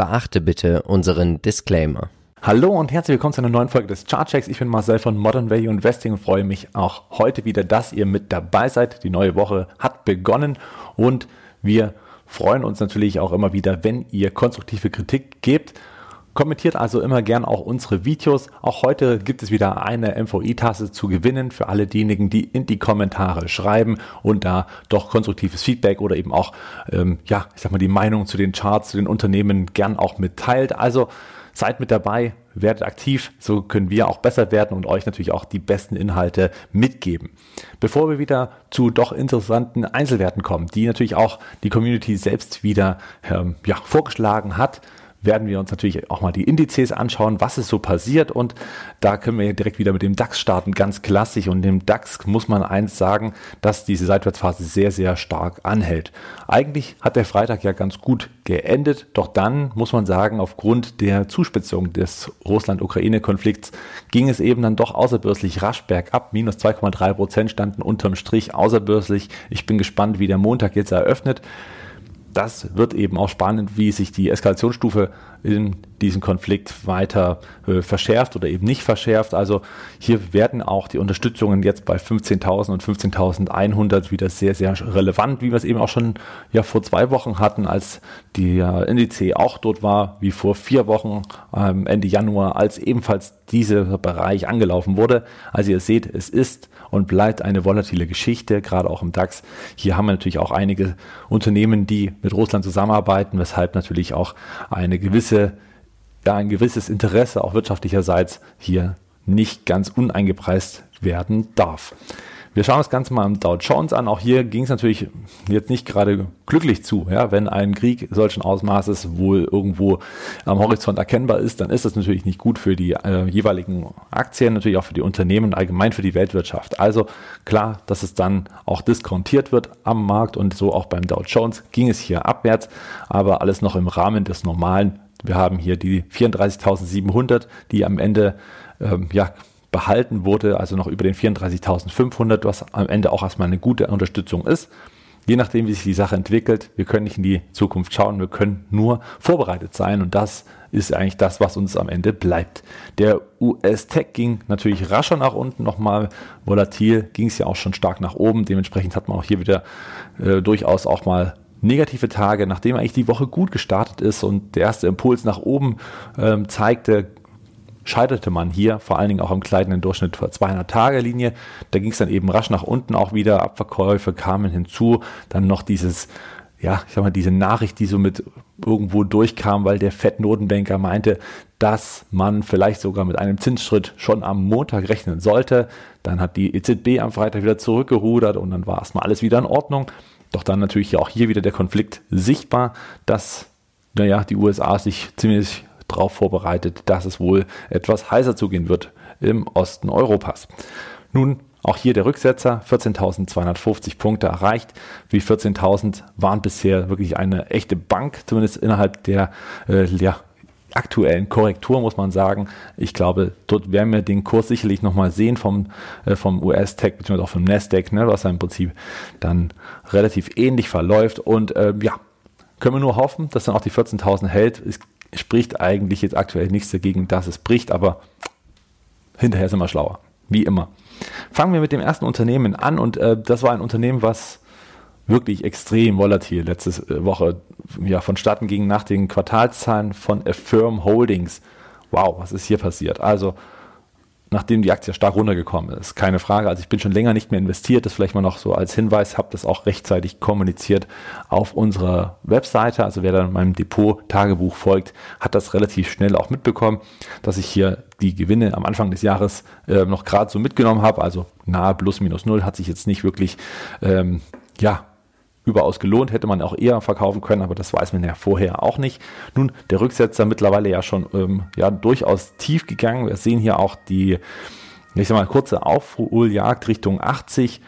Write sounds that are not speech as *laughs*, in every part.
Beachte bitte unseren Disclaimer. Hallo und herzlich willkommen zu einer neuen Folge des Chartchecks. Ich bin Marcel von Modern Value Investing und freue mich auch heute wieder, dass ihr mit dabei seid. Die neue Woche hat begonnen und wir freuen uns natürlich auch immer wieder, wenn ihr konstruktive Kritik gebt. Kommentiert also immer gern auch unsere Videos. Auch heute gibt es wieder eine MVI-Tasse zu gewinnen für alle diejenigen, die in die Kommentare schreiben und da doch konstruktives Feedback oder eben auch, ähm, ja, ich sag mal, die Meinung zu den Charts, zu den Unternehmen gern auch mitteilt. Also seid mit dabei, werdet aktiv, so können wir auch besser werden und euch natürlich auch die besten Inhalte mitgeben. Bevor wir wieder zu doch interessanten Einzelwerten kommen, die natürlich auch die Community selbst wieder ähm, ja, vorgeschlagen hat, werden wir uns natürlich auch mal die Indizes anschauen, was ist so passiert. Und da können wir direkt wieder mit dem DAX starten, ganz klassisch. Und dem DAX muss man eins sagen, dass diese Seitwärtsphase sehr, sehr stark anhält. Eigentlich hat der Freitag ja ganz gut geendet, doch dann muss man sagen, aufgrund der Zuspitzung des Russland-Ukraine-Konflikts ging es eben dann doch außerbörslich rasch bergab, minus 2,3 Prozent standen unterm Strich außerbörslich. Ich bin gespannt, wie der Montag jetzt eröffnet das wird eben auch spannend, wie sich die Eskalationsstufe in diesem Konflikt weiter äh, verschärft oder eben nicht verschärft. Also hier werden auch die Unterstützungen jetzt bei 15.000 und 15.100 wieder sehr, sehr relevant, wie wir es eben auch schon ja vor zwei Wochen hatten, als der Indiz auch dort war, wie vor vier Wochen ähm, Ende Januar, als ebenfalls dieser Bereich angelaufen wurde. Also ihr seht, es ist und bleibt eine volatile Geschichte, gerade auch im DAX. Hier haben wir natürlich auch einige Unternehmen, die mit Russland zusammenarbeiten, weshalb natürlich auch eine gewisse, ja, ein gewisses Interesse auch wirtschaftlicherseits hier nicht ganz uneingepreist werden darf. Wir schauen das Ganze mal im Dow Jones an. Auch hier ging es natürlich jetzt nicht gerade glücklich zu. Ja, wenn ein Krieg solchen Ausmaßes wohl irgendwo am Horizont erkennbar ist, dann ist das natürlich nicht gut für die äh, jeweiligen Aktien, natürlich auch für die Unternehmen, allgemein für die Weltwirtschaft. Also klar, dass es dann auch diskontiert wird am Markt und so auch beim Dow Jones ging es hier abwärts, aber alles noch im Rahmen des normalen. Wir haben hier die 34.700, die am Ende ähm, ja behalten wurde, also noch über den 34.500, was am Ende auch erstmal eine gute Unterstützung ist. Je nachdem, wie sich die Sache entwickelt, wir können nicht in die Zukunft schauen, wir können nur vorbereitet sein und das ist eigentlich das, was uns am Ende bleibt. Der US-Tech ging natürlich rascher nach unten, nochmal volatil, ging es ja auch schon stark nach oben, dementsprechend hat man auch hier wieder äh, durchaus auch mal negative Tage, nachdem eigentlich die Woche gut gestartet ist und der erste Impuls nach oben ähm, zeigte, scheiterte man hier, vor allen Dingen auch im kleinen Durchschnitt 200-Tage-Linie. Da ging es dann eben rasch nach unten auch wieder, Abverkäufe kamen hinzu, dann noch dieses ja, ich sag mal, diese Nachricht, die so mit irgendwo durchkam, weil der Fettnotenbanker meinte, dass man vielleicht sogar mit einem Zinsschritt schon am Montag rechnen sollte. Dann hat die EZB am Freitag wieder zurückgerudert und dann war erstmal alles wieder in Ordnung. Doch dann natürlich auch hier wieder der Konflikt sichtbar, dass, naja, die USA sich ziemlich darauf vorbereitet, dass es wohl etwas heißer zugehen wird im Osten Europas. Nun auch hier der Rücksetzer, 14.250 Punkte erreicht. Wie 14.000 waren bisher wirklich eine echte Bank, zumindest innerhalb der äh, ja, aktuellen Korrektur, muss man sagen. Ich glaube, dort werden wir den Kurs sicherlich nochmal sehen vom, äh, vom US-Tech bzw. auch vom Nasdaq, ne, was ja im Prinzip dann relativ ähnlich verläuft. Und äh, ja, können wir nur hoffen, dass dann auch die 14.000 hält. Es spricht eigentlich jetzt aktuell nichts dagegen, dass es bricht, aber hinterher sind wir schlauer. Wie immer. Fangen wir mit dem ersten Unternehmen an und äh, das war ein Unternehmen, was wirklich extrem volatil letzte äh, Woche ja, vonstatten ging nach den Quartalszahlen von Affirm Holdings. Wow, was ist hier passiert? Also nachdem die Aktie stark runtergekommen ist. Keine Frage. Also ich bin schon länger nicht mehr investiert. Das vielleicht mal noch so als Hinweis. Habe das auch rechtzeitig kommuniziert auf unserer Webseite. Also wer dann meinem Depot-Tagebuch folgt, hat das relativ schnell auch mitbekommen, dass ich hier die Gewinne am Anfang des Jahres äh, noch gerade so mitgenommen habe. Also nahe plus minus null hat sich jetzt nicht wirklich ähm, ja überaus gelohnt, hätte man auch eher verkaufen können, aber das weiß man ja vorher auch nicht. Nun, der Rücksetzer mittlerweile ja schon ähm, ja, durchaus tief gegangen. Wir sehen hier auch die, ich sag mal, kurze Aufholjagd Richtung 80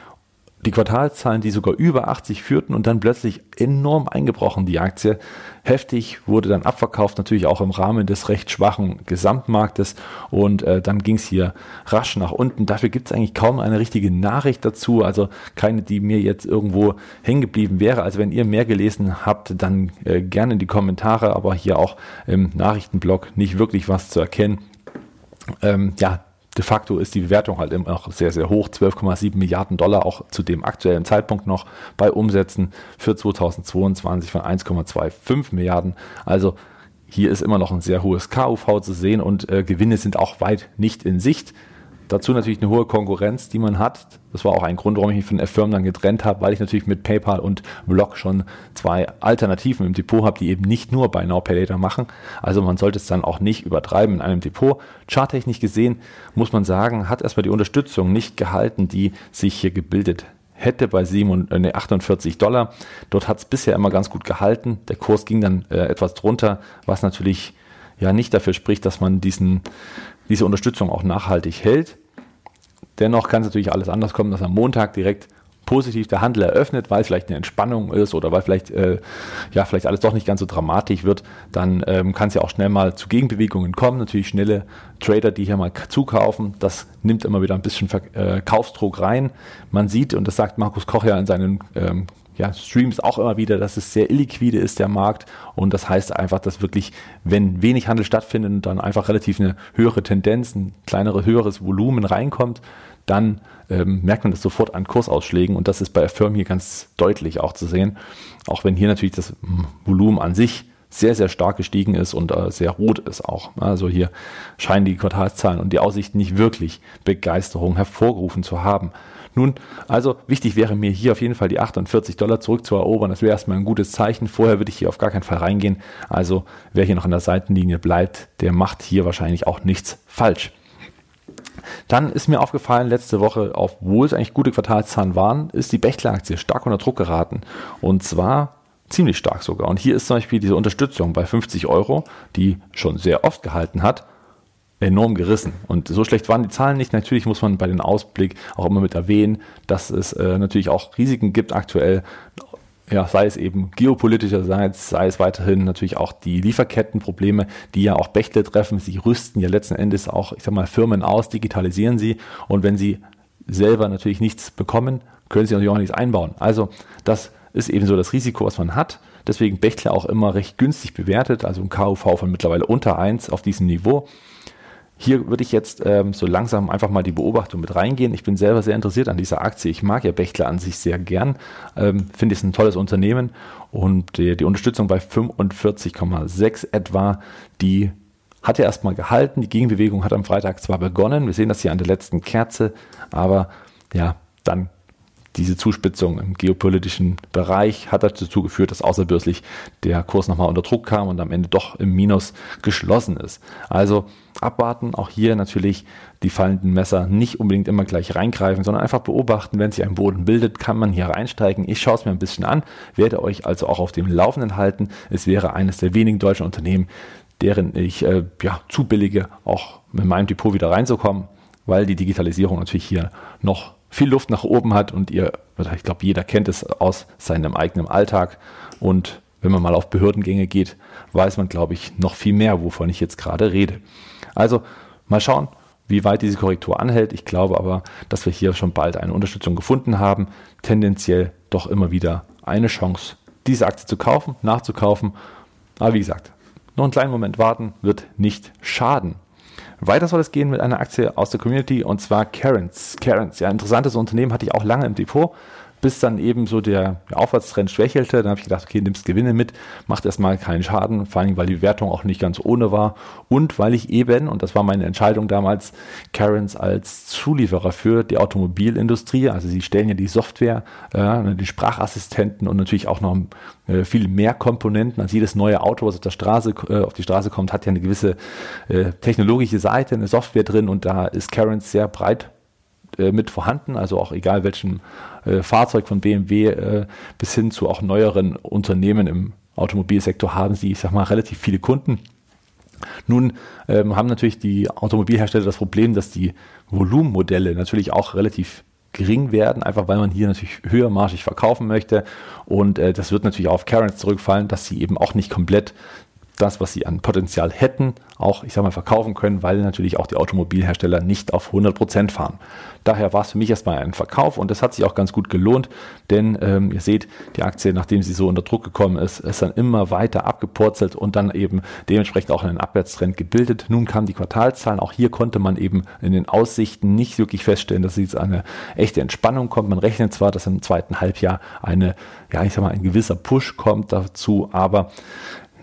die Quartalzahlen, die sogar über 80 führten und dann plötzlich enorm eingebrochen, die Aktie. Heftig wurde dann abverkauft, natürlich auch im Rahmen des recht schwachen Gesamtmarktes und äh, dann ging es hier rasch nach unten. Dafür gibt es eigentlich kaum eine richtige Nachricht dazu, also keine, die mir jetzt irgendwo hängen geblieben wäre. Also wenn ihr mehr gelesen habt, dann äh, gerne in die Kommentare, aber hier auch im Nachrichtenblog nicht wirklich was zu erkennen. Ähm, ja, de facto ist die Bewertung halt immer noch sehr, sehr hoch. 12,7 Milliarden Dollar auch zu dem aktuellen Zeitpunkt noch bei Umsätzen für 2022 von 1,25 Milliarden. Also hier ist immer noch ein sehr hohes KUV zu sehen und äh, Gewinne sind auch weit nicht in Sicht. Dazu natürlich eine hohe Konkurrenz, die man hat. Das war auch ein Grund, warum ich mich von Affirm dann getrennt habe, weil ich natürlich mit PayPal und Block schon zwei Alternativen im Depot habe, die eben nicht nur bei Now Pay Later machen. Also man sollte es dann auch nicht übertreiben in einem Depot. Charttechnisch gesehen muss man sagen, hat erstmal die Unterstützung nicht gehalten, die sich hier gebildet hätte bei 48 Dollar. Dort hat es bisher immer ganz gut gehalten. Der Kurs ging dann äh, etwas drunter, was natürlich ja nicht dafür spricht, dass man diesen, diese Unterstützung auch nachhaltig hält. Dennoch kann es natürlich alles anders kommen, dass am Montag direkt positiv der Handel eröffnet, weil vielleicht eine Entspannung ist oder weil vielleicht, äh, ja, vielleicht alles doch nicht ganz so dramatisch wird, dann ähm, kann es ja auch schnell mal zu Gegenbewegungen kommen. Natürlich schnelle Trader, die hier mal zukaufen, das nimmt immer wieder ein bisschen Verkaufsdruck äh, rein. Man sieht, und das sagt Markus Koch ja in seinen ähm, ja, Streams auch immer wieder, dass es sehr illiquide ist, der Markt. Und das heißt einfach, dass wirklich, wenn wenig Handel stattfindet, dann einfach relativ eine höhere Tendenz, ein kleineres, höheres Volumen reinkommt, dann ähm, merkt man das sofort an Kursausschlägen. Und das ist bei Affirm hier ganz deutlich auch zu sehen. Auch wenn hier natürlich das hm, Volumen an sich sehr, sehr stark gestiegen ist und äh, sehr rot ist auch. Also hier scheinen die Quartalszahlen und die Aussichten nicht wirklich Begeisterung hervorgerufen zu haben. Nun, also wichtig wäre mir hier auf jeden Fall die 48 Dollar zurückzuerobern. Das wäre erstmal ein gutes Zeichen. Vorher würde ich hier auf gar keinen Fall reingehen. Also wer hier noch an der Seitenlinie bleibt, der macht hier wahrscheinlich auch nichts falsch. Dann ist mir aufgefallen, letzte Woche, obwohl es eigentlich gute Quartalszahlen waren, ist die Bechtle-Aktie stark unter Druck geraten. Und zwar ziemlich stark sogar. Und hier ist zum Beispiel diese Unterstützung bei 50 Euro, die schon sehr oft gehalten hat, enorm gerissen. Und so schlecht waren die Zahlen nicht. Natürlich muss man bei den Ausblick auch immer mit erwähnen, dass es äh, natürlich auch Risiken gibt aktuell. Ja, sei es eben geopolitischerseits, sei es weiterhin natürlich auch die Lieferkettenprobleme, die ja auch Bechtle treffen. Sie rüsten ja letzten Endes auch, ich sag mal, Firmen aus, digitalisieren sie. Und wenn sie selber natürlich nichts bekommen, können sie natürlich auch nichts einbauen. Also das ist eben so das Risiko, was man hat. Deswegen Bechtle auch immer recht günstig bewertet, also ein KUV von mittlerweile unter 1 auf diesem Niveau. Hier würde ich jetzt ähm, so langsam einfach mal die Beobachtung mit reingehen. Ich bin selber sehr interessiert an dieser Aktie. Ich mag ja Bechtle an sich sehr gern. Ähm, Finde es ein tolles Unternehmen und die, die Unterstützung bei 45,6 etwa, die hat er erstmal gehalten. Die Gegenbewegung hat am Freitag zwar begonnen. Wir sehen das hier an der letzten Kerze, aber ja, dann diese Zuspitzung im geopolitischen Bereich hat dazu geführt, dass außerbörslich der Kurs nochmal unter Druck kam und am Ende doch im Minus geschlossen ist. Also abwarten, auch hier natürlich die fallenden Messer nicht unbedingt immer gleich reingreifen, sondern einfach beobachten, wenn sich ein Boden bildet, kann man hier reinsteigen. Ich schaue es mir ein bisschen an, werde euch also auch auf dem Laufenden halten. Es wäre eines der wenigen deutschen Unternehmen, deren ich äh, ja, zu billige, auch mit meinem Depot wieder reinzukommen, weil die Digitalisierung natürlich hier noch viel Luft nach oben hat und ihr, ich glaube, jeder kennt es aus seinem eigenen Alltag. Und wenn man mal auf Behördengänge geht, weiß man, glaube ich, noch viel mehr, wovon ich jetzt gerade rede. Also mal schauen, wie weit diese Korrektur anhält. Ich glaube aber, dass wir hier schon bald eine Unterstützung gefunden haben. Tendenziell doch immer wieder eine Chance, diese Aktie zu kaufen, nachzukaufen. Aber wie gesagt, noch einen kleinen Moment warten wird nicht schaden. Weiter soll es gehen mit einer Aktie aus der Community und zwar Carens. Carens, ja, interessantes Unternehmen hatte ich auch lange im Depot bis dann eben so der Aufwärtstrend schwächelte. Dann habe ich gedacht, okay, nimmst Gewinne mit, macht erstmal keinen Schaden, vor allem weil die Wertung auch nicht ganz ohne war und weil ich eben, und das war meine Entscheidung damals, Karens als Zulieferer für die Automobilindustrie, also sie stellen ja die Software, äh, die Sprachassistenten und natürlich auch noch äh, viel mehr Komponenten. Also jedes neue Auto, was auf der Straße, äh, auf die Straße kommt, hat ja eine gewisse äh, technologische Seite, eine Software drin und da ist Karens sehr breit äh, mit vorhanden, also auch egal welchem äh, Fahrzeug von BMW äh, bis hin zu auch neueren Unternehmen im Automobilsektor haben sie, ich sag mal, relativ viele Kunden. Nun ähm, haben natürlich die Automobilhersteller das Problem, dass die Volumenmodelle natürlich auch relativ gering werden, einfach weil man hier natürlich höhermarschig verkaufen möchte. Und äh, das wird natürlich auf Karens zurückfallen, dass sie eben auch nicht komplett das, was sie an Potenzial hätten, auch, ich sag mal, verkaufen können, weil natürlich auch die Automobilhersteller nicht auf 100 Prozent fahren. Daher war es für mich erstmal ein Verkauf und das hat sich auch ganz gut gelohnt, denn ähm, ihr seht, die Aktie, nachdem sie so unter Druck gekommen ist, ist dann immer weiter abgepurzelt und dann eben dementsprechend auch einen Abwärtstrend gebildet. Nun kamen die Quartalzahlen, auch hier konnte man eben in den Aussichten nicht wirklich feststellen, dass jetzt eine echte Entspannung kommt. Man rechnet zwar, dass im zweiten Halbjahr eine, ja, ich sag mal, ein gewisser Push kommt dazu, aber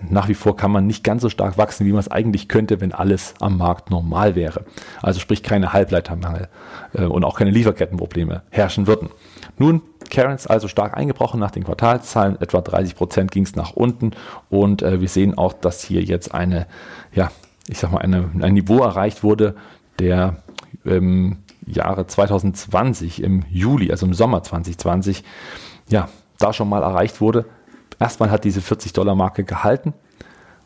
nach wie vor kann man nicht ganz so stark wachsen, wie man es eigentlich könnte, wenn alles am Markt normal wäre. Also sprich keine Halbleitermangel äh, und auch keine Lieferkettenprobleme herrschen würden. Nun, Karens also stark eingebrochen nach den Quartalszahlen, etwa 30 Prozent ging es nach unten und äh, wir sehen auch, dass hier jetzt eine, ja, ich sag mal, eine, ein Niveau erreicht wurde, der im Jahre 2020, im Juli, also im Sommer 2020, ja, da schon mal erreicht wurde. Erstmal hat diese 40-Dollar-Marke gehalten.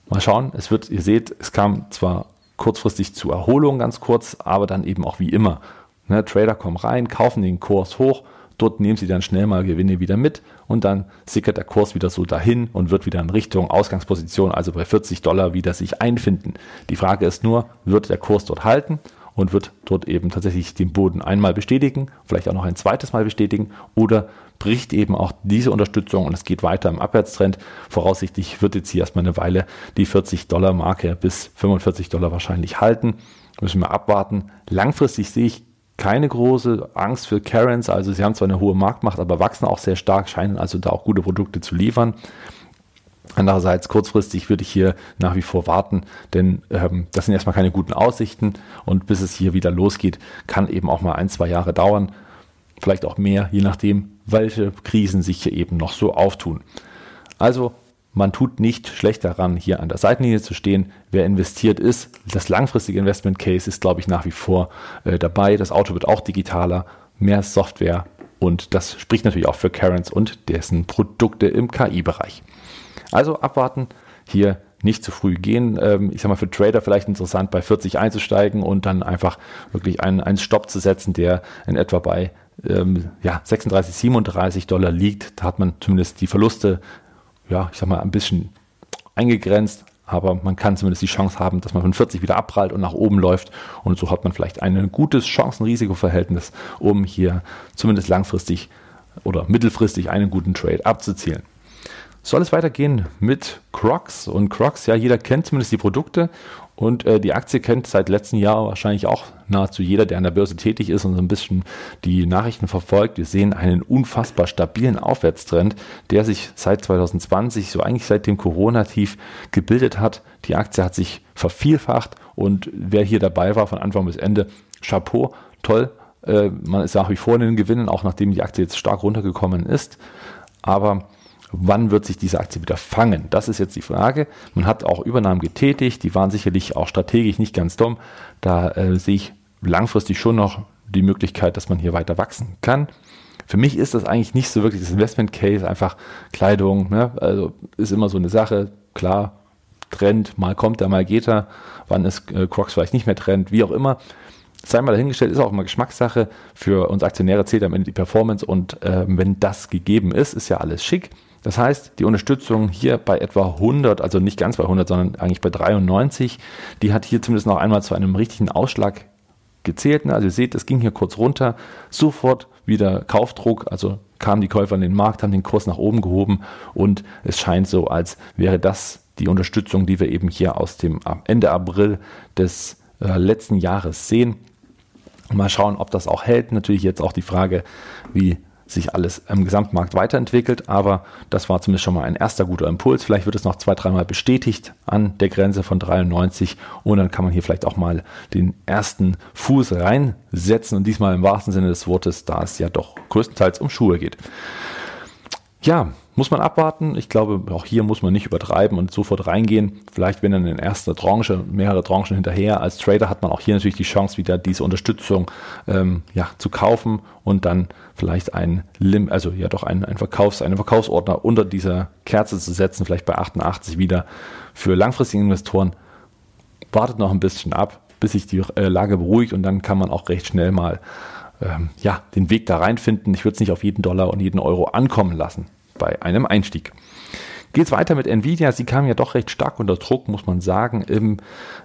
Mal schauen, es wird, ihr seht, es kam zwar kurzfristig zu Erholung ganz kurz, aber dann eben auch wie immer. Ne, Trader kommen rein, kaufen den Kurs hoch, dort nehmen sie dann schnell mal Gewinne wieder mit und dann sickert der Kurs wieder so dahin und wird wieder in Richtung Ausgangsposition, also bei 40 Dollar wieder sich einfinden. Die Frage ist nur, wird der Kurs dort halten und wird dort eben tatsächlich den Boden einmal bestätigen, vielleicht auch noch ein zweites Mal bestätigen oder bricht eben auch diese Unterstützung und es geht weiter im Abwärtstrend. Voraussichtlich wird jetzt hier erstmal eine Weile die 40 Dollar Marke bis 45 Dollar wahrscheinlich halten. Müssen wir abwarten. Langfristig sehe ich keine große Angst für Karens. Also sie haben zwar eine hohe Marktmacht, aber wachsen auch sehr stark, scheinen also da auch gute Produkte zu liefern. Andererseits kurzfristig würde ich hier nach wie vor warten, denn ähm, das sind erstmal keine guten Aussichten und bis es hier wieder losgeht, kann eben auch mal ein, zwei Jahre dauern, vielleicht auch mehr, je nachdem, welche Krisen sich hier eben noch so auftun. Also man tut nicht schlecht daran, hier an der Seitenlinie zu stehen. Wer investiert ist, das langfristige Investment Case ist, glaube ich, nach wie vor äh, dabei. Das Auto wird auch digitaler, mehr Software und das spricht natürlich auch für Karens und dessen Produkte im KI-Bereich. Also abwarten, hier nicht zu früh gehen. Ähm, ich sage mal, für Trader vielleicht interessant, bei 40 einzusteigen und dann einfach wirklich einen, einen Stopp zu setzen, der in etwa bei ähm, ja, 36, 37 Dollar liegt. Da hat man zumindest die Verluste, ja, ich sag mal, ein bisschen eingegrenzt. Aber man kann zumindest die Chance haben, dass man von 40 wieder abprallt und nach oben läuft. Und so hat man vielleicht ein gutes Chancen-Risiko-Verhältnis, um hier zumindest langfristig oder mittelfristig einen guten Trade abzuzielen soll es weitergehen mit Crocs. Und Crocs, ja, jeder kennt zumindest die Produkte und äh, die Aktie kennt seit letztem Jahr wahrscheinlich auch nahezu jeder, der an der Börse tätig ist und so ein bisschen die Nachrichten verfolgt. Wir sehen einen unfassbar stabilen Aufwärtstrend, der sich seit 2020, so eigentlich seit dem Corona-Tief gebildet hat. Die Aktie hat sich vervielfacht und wer hier dabei war von Anfang bis Ende, Chapeau, toll. Äh, man ist nach wie vor in den Gewinnen, auch nachdem die Aktie jetzt stark runtergekommen ist. Aber Wann wird sich diese Aktie wieder fangen? Das ist jetzt die Frage. Man hat auch Übernahmen getätigt, die waren sicherlich auch strategisch nicht ganz dumm. Da äh, sehe ich langfristig schon noch die Möglichkeit, dass man hier weiter wachsen kann. Für mich ist das eigentlich nicht so wirklich das Investment Case, einfach Kleidung, ne? also ist immer so eine Sache, klar, Trend, mal kommt er, mal geht er, wann ist äh, Crocs vielleicht nicht mehr Trend, wie auch immer. Sei mal dahingestellt, ist auch immer Geschmackssache. Für uns Aktionäre zählt am Ende die Performance und äh, wenn das gegeben ist, ist ja alles schick. Das heißt, die Unterstützung hier bei etwa 100, also nicht ganz bei 100, sondern eigentlich bei 93, die hat hier zumindest noch einmal zu einem richtigen Ausschlag gezählt. Also ihr seht, es ging hier kurz runter, sofort wieder Kaufdruck, also kamen die Käufer in den Markt, haben den Kurs nach oben gehoben und es scheint so, als wäre das die Unterstützung, die wir eben hier aus dem Ende April des äh, letzten Jahres sehen. Mal schauen, ob das auch hält. Natürlich jetzt auch die Frage, wie sich alles im Gesamtmarkt weiterentwickelt, aber das war zumindest schon mal ein erster guter Impuls. Vielleicht wird es noch zwei, dreimal bestätigt an der Grenze von 93 und dann kann man hier vielleicht auch mal den ersten Fuß reinsetzen und diesmal im wahrsten Sinne des Wortes, da es ja doch größtenteils um Schuhe geht. Ja, muss man abwarten. Ich glaube, auch hier muss man nicht übertreiben und sofort reingehen. Vielleicht, wenn dann in erster Tranche, mehrere Tranchen hinterher. Als Trader hat man auch hier natürlich die Chance, wieder diese Unterstützung ähm, ja, zu kaufen und dann vielleicht ein Lim, also ja doch ein, ein Verkaufs-, einen Verkaufsordner unter dieser Kerze zu setzen, vielleicht bei 88 wieder. Für langfristige Investoren wartet noch ein bisschen ab, bis sich die äh, Lage beruhigt und dann kann man auch recht schnell mal ähm, ja, den Weg da reinfinden. Ich würde es nicht auf jeden Dollar und jeden Euro ankommen lassen bei einem Einstieg. Geht es weiter mit Nvidia. Sie kam ja doch recht stark unter Druck, muss man sagen, im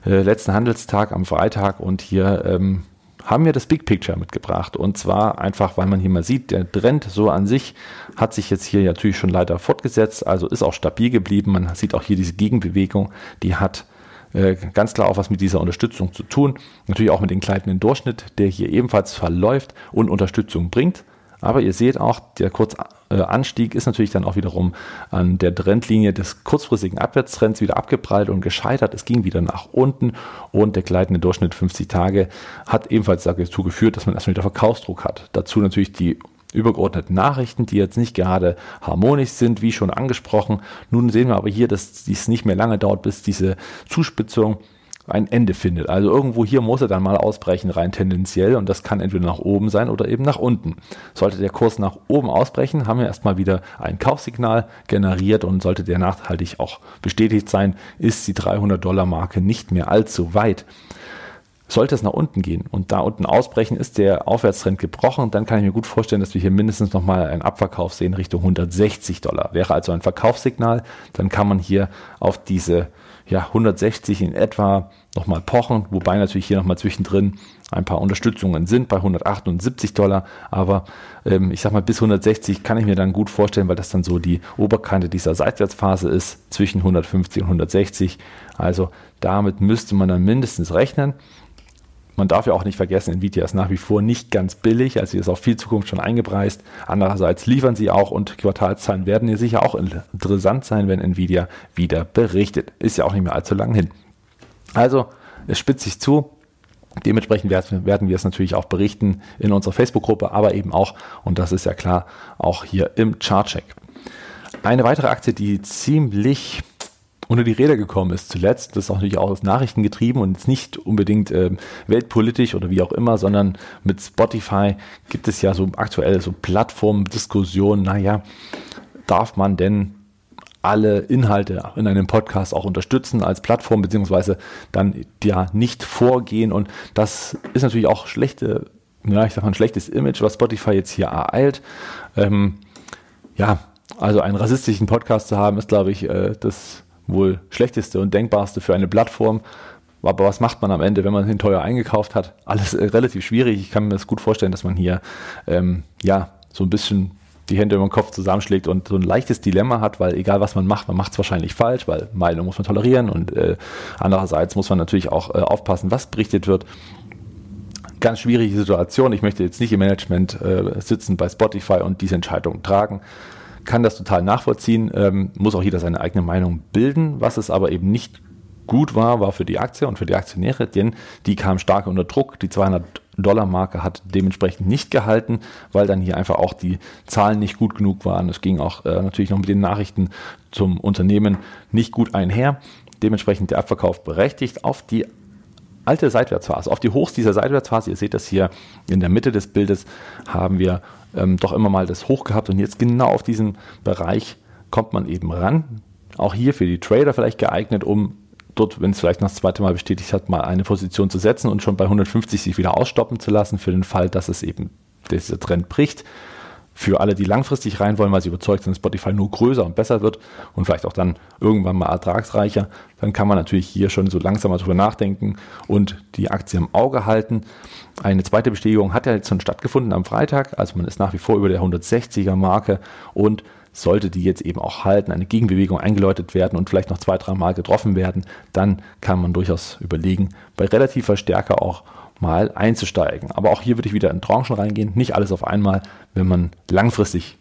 äh, letzten Handelstag am Freitag. Und hier ähm, haben wir das Big Picture mitgebracht. Und zwar einfach, weil man hier mal sieht, der Trend so an sich hat sich jetzt hier natürlich schon leider fortgesetzt, also ist auch stabil geblieben. Man sieht auch hier diese Gegenbewegung, die hat äh, ganz klar auch was mit dieser Unterstützung zu tun. Natürlich auch mit dem gleitenden Durchschnitt, der hier ebenfalls verläuft und Unterstützung bringt. Aber ihr seht auch, der Kurzanstieg ist natürlich dann auch wiederum an der Trendlinie des kurzfristigen Abwärtstrends wieder abgeprallt und gescheitert. Es ging wieder nach unten und der gleitende Durchschnitt 50 Tage hat ebenfalls dazu geführt, dass man erstmal wieder Verkaufsdruck hat. Dazu natürlich die übergeordneten Nachrichten, die jetzt nicht gerade harmonisch sind, wie schon angesprochen. Nun sehen wir aber hier, dass dies nicht mehr lange dauert, bis diese Zuspitzung ein Ende findet. Also irgendwo hier muss er dann mal ausbrechen, rein tendenziell. Und das kann entweder nach oben sein oder eben nach unten. Sollte der Kurs nach oben ausbrechen, haben wir erstmal wieder ein Kaufsignal generiert und sollte der nachhaltig auch bestätigt sein, ist die 300 Dollar Marke nicht mehr allzu weit. Sollte es nach unten gehen und da unten ausbrechen, ist der Aufwärtstrend gebrochen, dann kann ich mir gut vorstellen, dass wir hier mindestens nochmal einen Abverkauf sehen Richtung 160 Dollar. Wäre also ein Verkaufssignal, dann kann man hier auf diese ja, 160 in etwa nochmal pochen, wobei natürlich hier nochmal zwischendrin ein paar Unterstützungen sind bei 178 Dollar, aber ähm, ich sag mal bis 160 kann ich mir dann gut vorstellen, weil das dann so die Oberkante dieser Seitwärtsphase ist zwischen 150 und 160. Also damit müsste man dann mindestens rechnen. Man darf ja auch nicht vergessen, Nvidia ist nach wie vor nicht ganz billig, also sie ist auf viel Zukunft schon eingepreist. Andererseits liefern sie auch und Quartalszahlen werden hier sicher auch interessant sein, wenn Nvidia wieder berichtet. Ist ja auch nicht mehr allzu lang hin. Also, es spitzt sich zu. Dementsprechend werden wir es natürlich auch berichten in unserer Facebook-Gruppe, aber eben auch, und das ist ja klar, auch hier im Chartcheck. Eine weitere Aktie, die ziemlich unter die Räder gekommen ist zuletzt. Das ist auch natürlich auch aus Nachrichten getrieben und jetzt nicht unbedingt äh, weltpolitisch oder wie auch immer, sondern mit Spotify gibt es ja so aktuell so Plattformdiskussionen. Naja, darf man denn alle Inhalte in einem Podcast auch unterstützen als Plattform, beziehungsweise dann ja nicht vorgehen. Und das ist natürlich auch schlechte, ja, ich sag mal, ein schlechtes Image, was Spotify jetzt hier ereilt. Ähm, ja, also einen rassistischen Podcast zu haben, ist, glaube ich, äh, das wohl schlechteste und denkbarste für eine Plattform. Aber was macht man am Ende, wenn man ihn teuer eingekauft hat? Alles äh, relativ schwierig. Ich kann mir das gut vorstellen, dass man hier ähm, ja so ein bisschen die Hände über den Kopf zusammenschlägt und so ein leichtes Dilemma hat, weil egal was man macht, man macht es wahrscheinlich falsch, weil Meinung muss man tolerieren und äh, andererseits muss man natürlich auch äh, aufpassen, was berichtet wird. Ganz schwierige Situation. Ich möchte jetzt nicht im Management äh, sitzen bei Spotify und diese Entscheidung tragen kann das total nachvollziehen, ähm, muss auch jeder seine eigene Meinung bilden. Was es aber eben nicht gut war, war für die Aktie und für die Aktionäre, denn die kam stark unter Druck. Die 200 Dollar Marke hat dementsprechend nicht gehalten, weil dann hier einfach auch die Zahlen nicht gut genug waren. Es ging auch äh, natürlich noch mit den Nachrichten zum Unternehmen nicht gut einher. Dementsprechend der Abverkauf berechtigt auf die alte Seitwärtsphase, auf die Hochs dieser Seitwärtsphase. Ihr seht das hier in der Mitte des Bildes haben wir ähm, doch immer mal das hoch gehabt und jetzt genau auf diesen Bereich kommt man eben ran. Auch hier für die Trader vielleicht geeignet, um dort, wenn es vielleicht noch das zweite Mal bestätigt hat, mal eine Position zu setzen und schon bei 150 sich wieder ausstoppen zu lassen für den Fall, dass es eben dieser Trend bricht. Für alle, die langfristig rein wollen, weil sie überzeugt sind, dass Spotify nur größer und besser wird und vielleicht auch dann irgendwann mal ertragsreicher, dann kann man natürlich hier schon so langsam mal drüber nachdenken und die Aktie im Auge halten. Eine zweite Bestätigung hat ja jetzt schon stattgefunden am Freitag, also man ist nach wie vor über der 160er Marke und sollte die jetzt eben auch halten, eine Gegenbewegung eingeläutet werden und vielleicht noch zwei, drei Mal getroffen werden, dann kann man durchaus überlegen, bei relativer Stärke auch mal einzusteigen. Aber auch hier würde ich wieder in Tranchen reingehen, nicht alles auf einmal, wenn man langfristig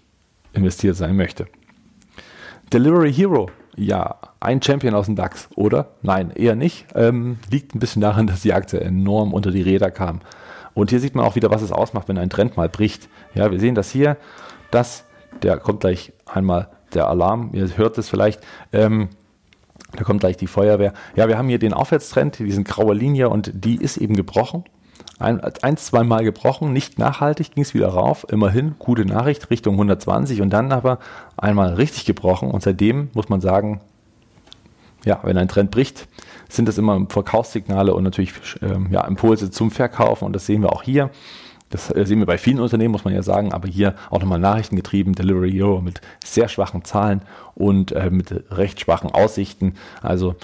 investiert sein möchte. Delivery Hero, ja, ein Champion aus dem DAX, oder? Nein, eher nicht. Ähm, liegt ein bisschen daran, *laughs* dass die Aktie enorm unter die Räder kam. Und hier sieht man auch wieder, was es ausmacht, wenn ein Trend mal bricht. Ja, wir sehen das hier, dass der kommt gleich einmal der Alarm, ihr hört es vielleicht, ähm, da kommt gleich die Feuerwehr. Ja, wir haben hier den Aufwärtstrend, diesen graue Linie und die ist eben gebrochen. Ein, eins, zwei gebrochen, nicht nachhaltig, ging es wieder rauf. Immerhin, gute Nachricht, Richtung 120 und dann aber einmal richtig gebrochen und seitdem muss man sagen, ja, wenn ein Trend bricht, sind das immer Verkaufssignale und natürlich ähm, ja, Impulse zum Verkaufen und das sehen wir auch hier. Das äh, sehen wir bei vielen Unternehmen, muss man ja sagen, aber hier auch nochmal Nachrichten getrieben, Delivery Hero mit sehr schwachen Zahlen und äh, mit recht schwachen Aussichten. Also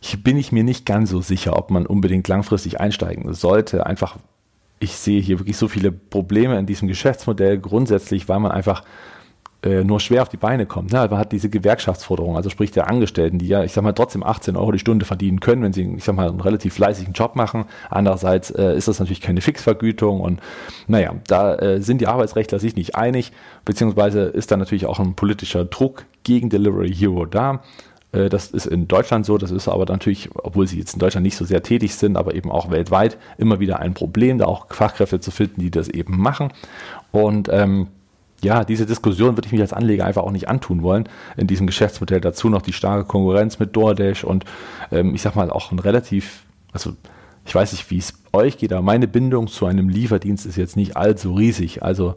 ich bin ich mir nicht ganz so sicher, ob man unbedingt langfristig einsteigen sollte. Einfach, ich sehe hier wirklich so viele Probleme in diesem Geschäftsmodell grundsätzlich, weil man einfach äh, nur schwer auf die Beine kommt. Ja, man hat diese Gewerkschaftsforderung, also sprich der Angestellten, die ja, ich sag mal, trotzdem 18 Euro die Stunde verdienen können, wenn sie, ich sag mal, einen relativ fleißigen Job machen. Andererseits äh, ist das natürlich keine Fixvergütung und naja, da äh, sind die Arbeitsrechtler sich nicht einig, beziehungsweise ist da natürlich auch ein politischer Druck gegen Delivery Hero da. Äh, das ist in Deutschland so, das ist aber natürlich, obwohl sie jetzt in Deutschland nicht so sehr tätig sind, aber eben auch weltweit immer wieder ein Problem, da auch Fachkräfte zu finden, die das eben machen. Und ähm, ja, diese Diskussion würde ich mich als Anleger einfach auch nicht antun wollen in diesem Geschäftsmodell. Dazu noch die starke Konkurrenz mit DoorDash und ähm, ich sag mal auch ein relativ, also ich weiß nicht, wie es euch geht, aber meine Bindung zu einem Lieferdienst ist jetzt nicht allzu riesig. Also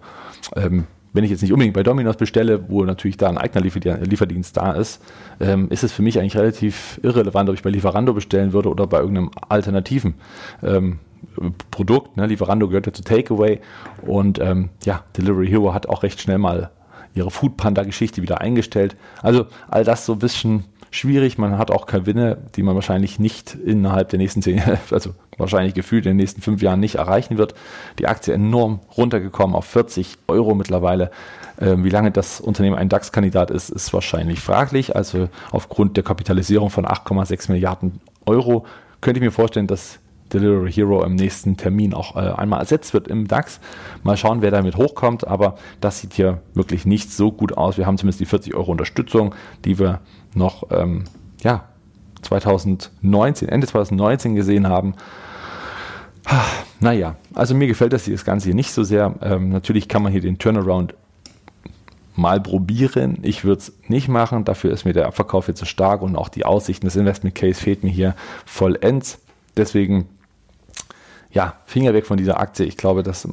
ähm, wenn ich jetzt nicht unbedingt bei Domino's bestelle, wo natürlich da ein eigener Lieferdienst da ist, ähm, ist es für mich eigentlich relativ irrelevant, ob ich bei Lieferando bestellen würde oder bei irgendeinem alternativen ähm, Produkt. Ne? Lieferando gehört ja zu Takeaway und ähm, ja, Delivery Hero hat auch recht schnell mal ihre Food Panda Geschichte wieder eingestellt. Also all das so ein bisschen schwierig. Man hat auch Gewinne, die man wahrscheinlich nicht innerhalb der nächsten zehn, *laughs* also wahrscheinlich gefühlt in den nächsten fünf Jahren nicht erreichen wird. Die Aktie enorm runtergekommen auf 40 Euro mittlerweile. Ähm, wie lange das Unternehmen ein DAX-Kandidat ist, ist wahrscheinlich fraglich. Also aufgrund der Kapitalisierung von 8,6 Milliarden Euro könnte ich mir vorstellen, dass Delivery Hero im nächsten Termin auch äh, einmal ersetzt wird im DAX. Mal schauen, wer damit hochkommt, aber das sieht hier wirklich nicht so gut aus. Wir haben zumindest die 40 Euro Unterstützung, die wir noch ähm, ja, 2019, Ende 2019 gesehen haben. Naja, also mir gefällt das, das Ganze hier nicht so sehr. Ähm, natürlich kann man hier den Turnaround mal probieren. Ich würde es nicht machen. Dafür ist mir der Abverkauf hier zu stark und auch die Aussichten des Investment Case fehlt mir hier vollends. Deswegen, ja, Finger weg von dieser Aktie. Ich glaube, das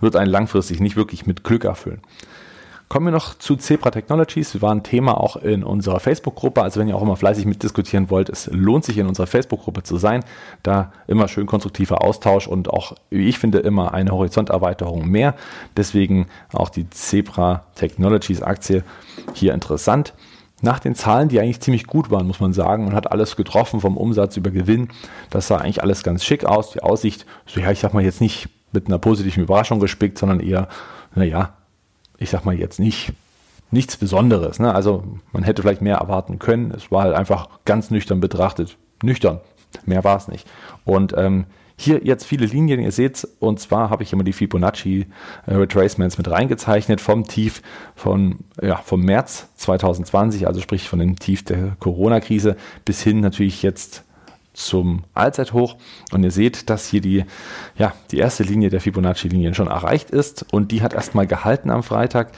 wird einen langfristig nicht wirklich mit Glück erfüllen. Kommen wir noch zu Zebra Technologies. Wir waren Thema auch in unserer Facebook-Gruppe. Also wenn ihr auch immer fleißig mitdiskutieren wollt, es lohnt sich in unserer Facebook-Gruppe zu sein. Da immer schön konstruktiver Austausch und auch, wie ich finde, immer eine Horizonterweiterung mehr. Deswegen auch die Zebra Technologies Aktie hier interessant. Nach den Zahlen, die eigentlich ziemlich gut waren, muss man sagen, und hat alles getroffen vom Umsatz über Gewinn. Das sah eigentlich alles ganz schick aus. Die Aussicht, so ja, ich sag mal jetzt nicht mit einer positiven Überraschung gespickt, sondern eher, naja, ich sag mal jetzt nicht nichts Besonderes. Ne? Also man hätte vielleicht mehr erwarten können. Es war halt einfach ganz nüchtern betrachtet. Nüchtern. Mehr war es nicht. Und ähm, hier jetzt viele Linien, ihr seht und zwar habe ich immer die Fibonacci äh, Retracements mit reingezeichnet vom Tief von, ja, vom März 2020, also sprich von dem Tief der Corona-Krise bis hin natürlich jetzt zum Allzeithoch. Und ihr seht, dass hier die, ja, die erste Linie der Fibonacci-Linien schon erreicht ist und die hat erstmal gehalten am Freitag.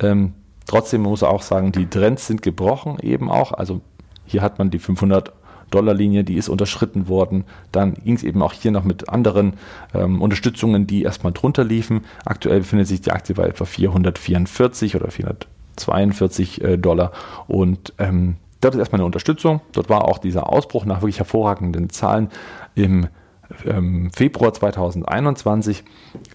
Ähm, trotzdem muss man auch sagen, die Trends sind gebrochen eben auch. Also hier hat man die 500 Dollar-Linie, die ist unterschritten worden. Dann ging es eben auch hier noch mit anderen ähm, Unterstützungen, die erstmal drunter liefen. Aktuell befindet sich die Aktie bei etwa 444 oder 442 äh, Dollar und ähm, Dort ist erstmal eine Unterstützung. Dort war auch dieser Ausbruch nach wirklich hervorragenden Zahlen im ähm, Februar 2021.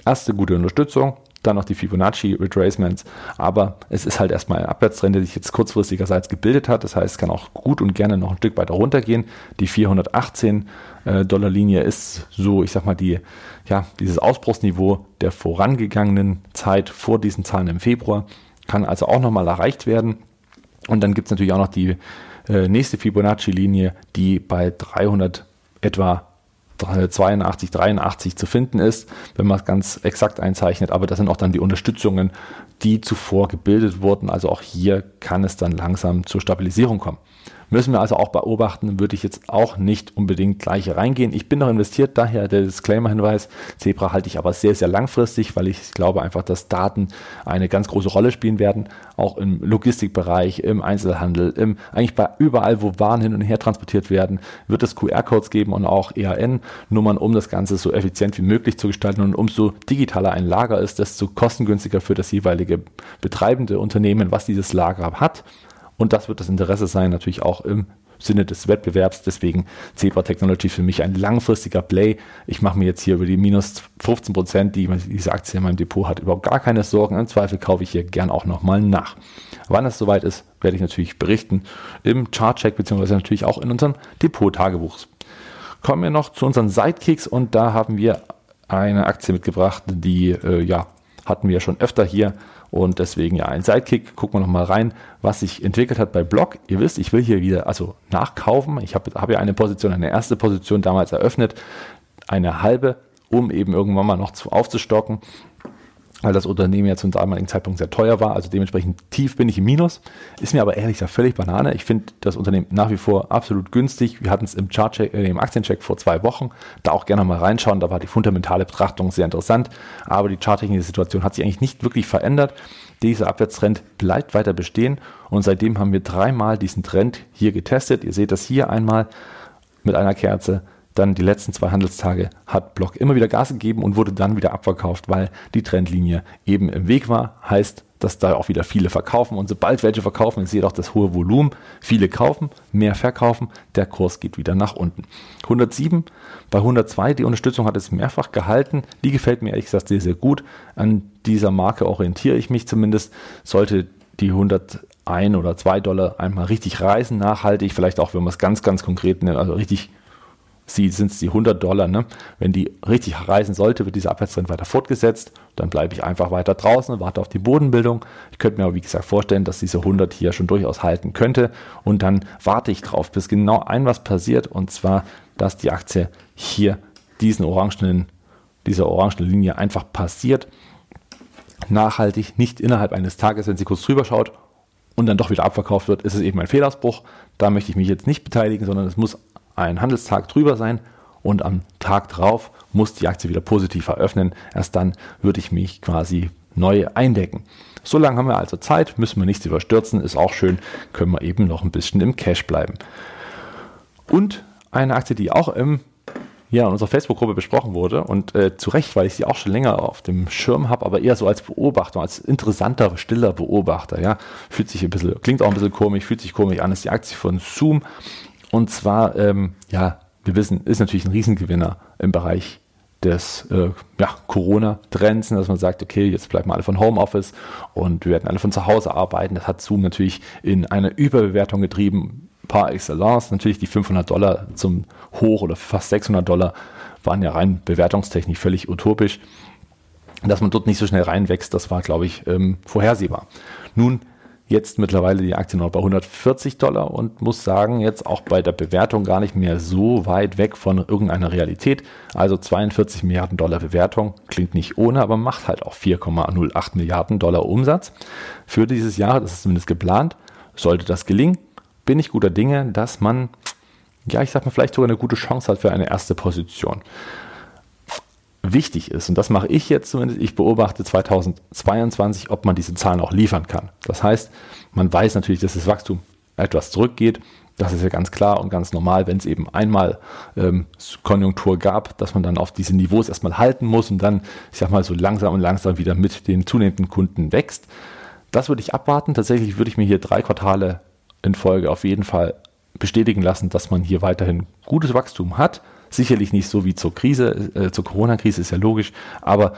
Erste gute Unterstützung, dann noch die Fibonacci Retracements, aber es ist halt erstmal ein Abwärtstrend, der sich jetzt kurzfristigerseits gebildet hat. Das heißt, es kann auch gut und gerne noch ein Stück weiter runtergehen. Die 418 äh, Dollar Linie ist so, ich sag mal, die, ja, dieses Ausbruchsniveau der vorangegangenen Zeit vor diesen Zahlen im Februar kann also auch nochmal erreicht werden. Und dann gibt es natürlich auch noch die äh, nächste Fibonacci-Linie, die bei 300 etwa 82, 83 zu finden ist, wenn man es ganz exakt einzeichnet. Aber das sind auch dann die Unterstützungen, die zuvor gebildet wurden. Also auch hier kann es dann langsam zur Stabilisierung kommen. Müssen wir also auch beobachten, würde ich jetzt auch nicht unbedingt gleich reingehen. Ich bin noch investiert, daher der Disclaimer-Hinweis. Zebra halte ich aber sehr, sehr langfristig, weil ich glaube einfach, dass Daten eine ganz große Rolle spielen werden, auch im Logistikbereich, im Einzelhandel, im, eigentlich bei überall, wo Waren hin und her transportiert werden, wird es QR-Codes geben und auch EAN-Nummern, um das Ganze so effizient wie möglich zu gestalten. Und umso digitaler ein Lager ist, desto kostengünstiger für das jeweilige betreibende Unternehmen, was dieses Lager hat. Und das wird das Interesse sein, natürlich auch im Sinne des Wettbewerbs. Deswegen Zebra Technology für mich ein langfristiger Play. Ich mache mir jetzt hier über die minus 15 Prozent, die diese Aktie in meinem Depot hat, überhaupt gar keine Sorgen. Im Zweifel kaufe ich hier gern auch nochmal nach. Wann es soweit ist, werde ich natürlich berichten im Chartcheck beziehungsweise natürlich auch in unserem Depot-Tagebuch. Kommen wir noch zu unseren Sidekicks und da haben wir eine Aktie mitgebracht, die äh, ja hatten wir schon öfter hier und deswegen ja ein Sidekick. Gucken wir nochmal rein, was sich entwickelt hat bei Block. Ihr wisst, ich will hier wieder also nachkaufen. Ich habe hab ja eine Position, eine erste Position damals eröffnet, eine halbe, um eben irgendwann mal noch zu, aufzustocken weil das Unternehmen ja zum damaligen Zeitpunkt sehr teuer war. Also dementsprechend tief bin ich im Minus. Ist mir aber ehrlich gesagt völlig Banane. Ich finde das Unternehmen nach wie vor absolut günstig. Wir hatten es im Chartcheck, äh, im Aktiencheck vor zwei Wochen. Da auch gerne mal reinschauen. Da war die fundamentale Betrachtung sehr interessant. Aber die charttechnische Situation hat sich eigentlich nicht wirklich verändert. Dieser Abwärtstrend bleibt weiter bestehen. Und seitdem haben wir dreimal diesen Trend hier getestet. Ihr seht das hier einmal mit einer Kerze dann die letzten zwei Handelstage hat Block immer wieder Gas gegeben und wurde dann wieder abverkauft, weil die Trendlinie eben im Weg war. Heißt, dass da auch wieder viele verkaufen und sobald welche verkaufen, ist jedoch das hohe Volumen. Viele kaufen, mehr verkaufen, der Kurs geht wieder nach unten. 107 bei 102, die Unterstützung hat es mehrfach gehalten. Die gefällt mir ehrlich gesagt sehr, sehr gut. An dieser Marke orientiere ich mich zumindest. Sollte die 101 oder 2 Dollar einmal richtig reißen, nachhaltig, vielleicht auch, wenn man es ganz, ganz konkret nennt, also richtig sind es die 100 Dollar. Ne? Wenn die richtig reisen sollte, wird dieser Abwärtstrend weiter fortgesetzt. Dann bleibe ich einfach weiter draußen, warte auf die Bodenbildung. Ich könnte mir aber, wie gesagt, vorstellen, dass diese 100 hier schon durchaus halten könnte. Und dann warte ich drauf, bis genau ein was passiert. Und zwar, dass die Aktie hier diesen orangenen, dieser orangenen Linie einfach passiert. Nachhaltig, nicht innerhalb eines Tages, wenn sie kurz drüber schaut und dann doch wieder abverkauft wird, ist es eben ein Fehlausbruch. Da möchte ich mich jetzt nicht beteiligen, sondern es muss ein Handelstag drüber sein und am Tag drauf muss die Aktie wieder positiv eröffnen. Erst dann würde ich mich quasi neu eindecken. So lange haben wir also Zeit, müssen wir nichts überstürzen, ist auch schön, können wir eben noch ein bisschen im Cash bleiben. Und eine Aktie, die auch im, ja, in unserer Facebook-Gruppe besprochen wurde und äh, zu Recht, weil ich sie auch schon länger auf dem Schirm habe, aber eher so als Beobachter, als interessanter, stiller Beobachter. Ja, fühlt sich ein bisschen, klingt auch ein bisschen komisch, fühlt sich komisch an, ist die Aktie von Zoom und zwar, ähm, ja, wir wissen, ist natürlich ein Riesengewinner im Bereich des äh, ja, Corona-Trends, dass man sagt, okay, jetzt bleiben wir alle von Homeoffice und wir werden alle von zu Hause arbeiten. Das hat Zoom natürlich in eine Überbewertung getrieben, par excellence. Natürlich die 500 Dollar zum Hoch oder fast 600 Dollar waren ja rein bewertungstechnisch völlig utopisch. Dass man dort nicht so schnell reinwächst, das war, glaube ich, ähm, vorhersehbar. Nun Jetzt mittlerweile die Aktie noch bei 140 Dollar und muss sagen, jetzt auch bei der Bewertung gar nicht mehr so weit weg von irgendeiner Realität. Also 42 Milliarden Dollar Bewertung klingt nicht ohne, aber macht halt auch 4,08 Milliarden Dollar Umsatz für dieses Jahr. Das ist zumindest geplant. Sollte das gelingen, bin ich guter Dinge, dass man, ja, ich sag mal, vielleicht sogar eine gute Chance hat für eine erste Position wichtig ist, und das mache ich jetzt zumindest, ich beobachte 2022, ob man diese Zahlen auch liefern kann. Das heißt, man weiß natürlich, dass das Wachstum etwas zurückgeht. Das ist ja ganz klar und ganz normal, wenn es eben einmal ähm, Konjunktur gab, dass man dann auf diese Niveaus erstmal halten muss und dann, ich sag mal, so langsam und langsam wieder mit den zunehmenden Kunden wächst. Das würde ich abwarten. Tatsächlich würde ich mir hier drei Quartale in Folge auf jeden Fall bestätigen lassen, dass man hier weiterhin gutes Wachstum hat. Sicherlich nicht so wie zur Krise, äh, zur Corona-Krise ist ja logisch, aber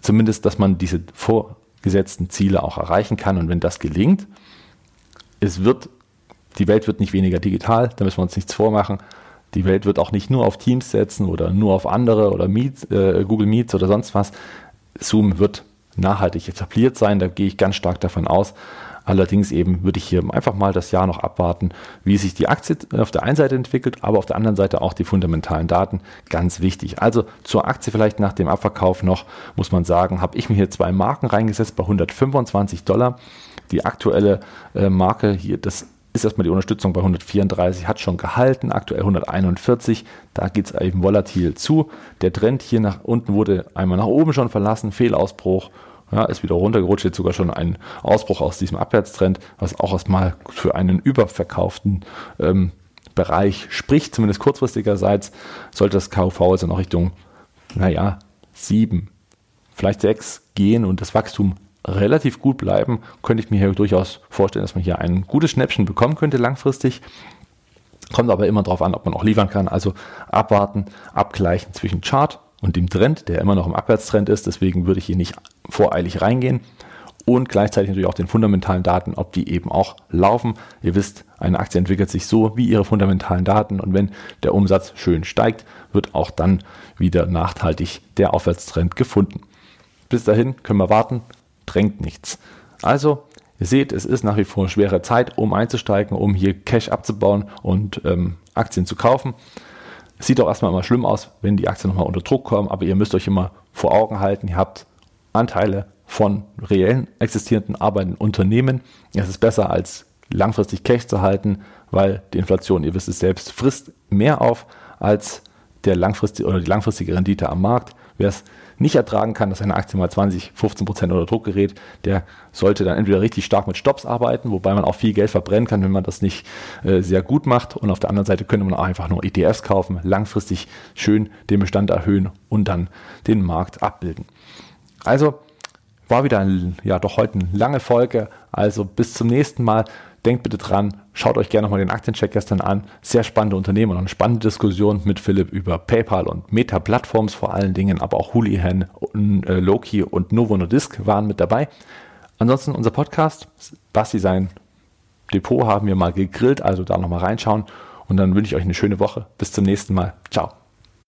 zumindest, dass man diese vorgesetzten Ziele auch erreichen kann. Und wenn das gelingt, es wird, die Welt wird nicht weniger digital, da müssen wir uns nichts vormachen. Die Welt wird auch nicht nur auf Teams setzen oder nur auf andere oder Meet, äh, Google Meets oder sonst was. Zoom wird nachhaltig etabliert sein, da gehe ich ganz stark davon aus. Allerdings eben würde ich hier einfach mal das Jahr noch abwarten, wie sich die Aktie auf der einen Seite entwickelt, aber auf der anderen Seite auch die fundamentalen Daten. Ganz wichtig. Also zur Aktie vielleicht nach dem Abverkauf noch, muss man sagen, habe ich mir hier zwei Marken reingesetzt bei 125 Dollar. Die aktuelle äh, Marke hier, das ist erstmal die Unterstützung bei 134, hat schon gehalten, aktuell 141, da geht es eben volatil zu. Der Trend hier nach unten wurde einmal nach oben schon verlassen, Fehlausbruch ja, ist wieder runtergerutscht, jetzt sogar schon ein Ausbruch aus diesem Abwärtstrend, was auch erstmal für einen überverkauften ähm, Bereich spricht, zumindest kurzfristigerseits, sollte das KUV also noch Richtung, naja, sieben, vielleicht sechs gehen und das Wachstum relativ gut bleiben, könnte ich mir hier durchaus vorstellen, dass man hier ein gutes Schnäppchen bekommen könnte langfristig. Kommt aber immer darauf an, ob man auch liefern kann. Also abwarten, abgleichen zwischen Chart und dem Trend, der immer noch im Abwärtstrend ist. Deswegen würde ich hier nicht voreilig reingehen. Und gleichzeitig natürlich auch den fundamentalen Daten, ob die eben auch laufen. Ihr wisst, eine Aktie entwickelt sich so wie ihre fundamentalen Daten. Und wenn der Umsatz schön steigt, wird auch dann wieder nachhaltig der Aufwärtstrend gefunden. Bis dahin können wir warten, drängt nichts. Also Ihr seht, es ist nach wie vor schwere Zeit, um einzusteigen, um hier Cash abzubauen und ähm, Aktien zu kaufen. Es sieht auch erstmal immer schlimm aus, wenn die Aktien nochmal unter Druck kommen, aber ihr müsst euch immer vor Augen halten, ihr habt Anteile von reellen existierenden arbeitenden Unternehmen. Es ist besser als langfristig Cash zu halten, weil die Inflation, ihr wisst es selbst, frisst mehr auf als der langfristige oder die langfristige Rendite am Markt. Wer es nicht ertragen kann, dass eine Aktie mal 20, 15 Prozent unter Druck gerät, der sollte dann entweder richtig stark mit Stops arbeiten, wobei man auch viel Geld verbrennen kann, wenn man das nicht äh, sehr gut macht. Und auf der anderen Seite könnte man auch einfach nur ETFs kaufen, langfristig schön den Bestand erhöhen und dann den Markt abbilden. Also war wieder ein, ja doch heute eine lange Folge. Also bis zum nächsten Mal. Denkt bitte dran, schaut euch gerne nochmal den Aktiencheck gestern an. Sehr spannende Unternehmen und eine spannende Diskussion mit Philipp über PayPal und Meta-Plattforms vor allen Dingen, aber auch Houlihan, äh, Loki und Novo Nordisk waren mit dabei. Ansonsten unser Podcast, Basti sein Depot haben wir mal gegrillt, also da nochmal reinschauen und dann wünsche ich euch eine schöne Woche. Bis zum nächsten Mal. Ciao.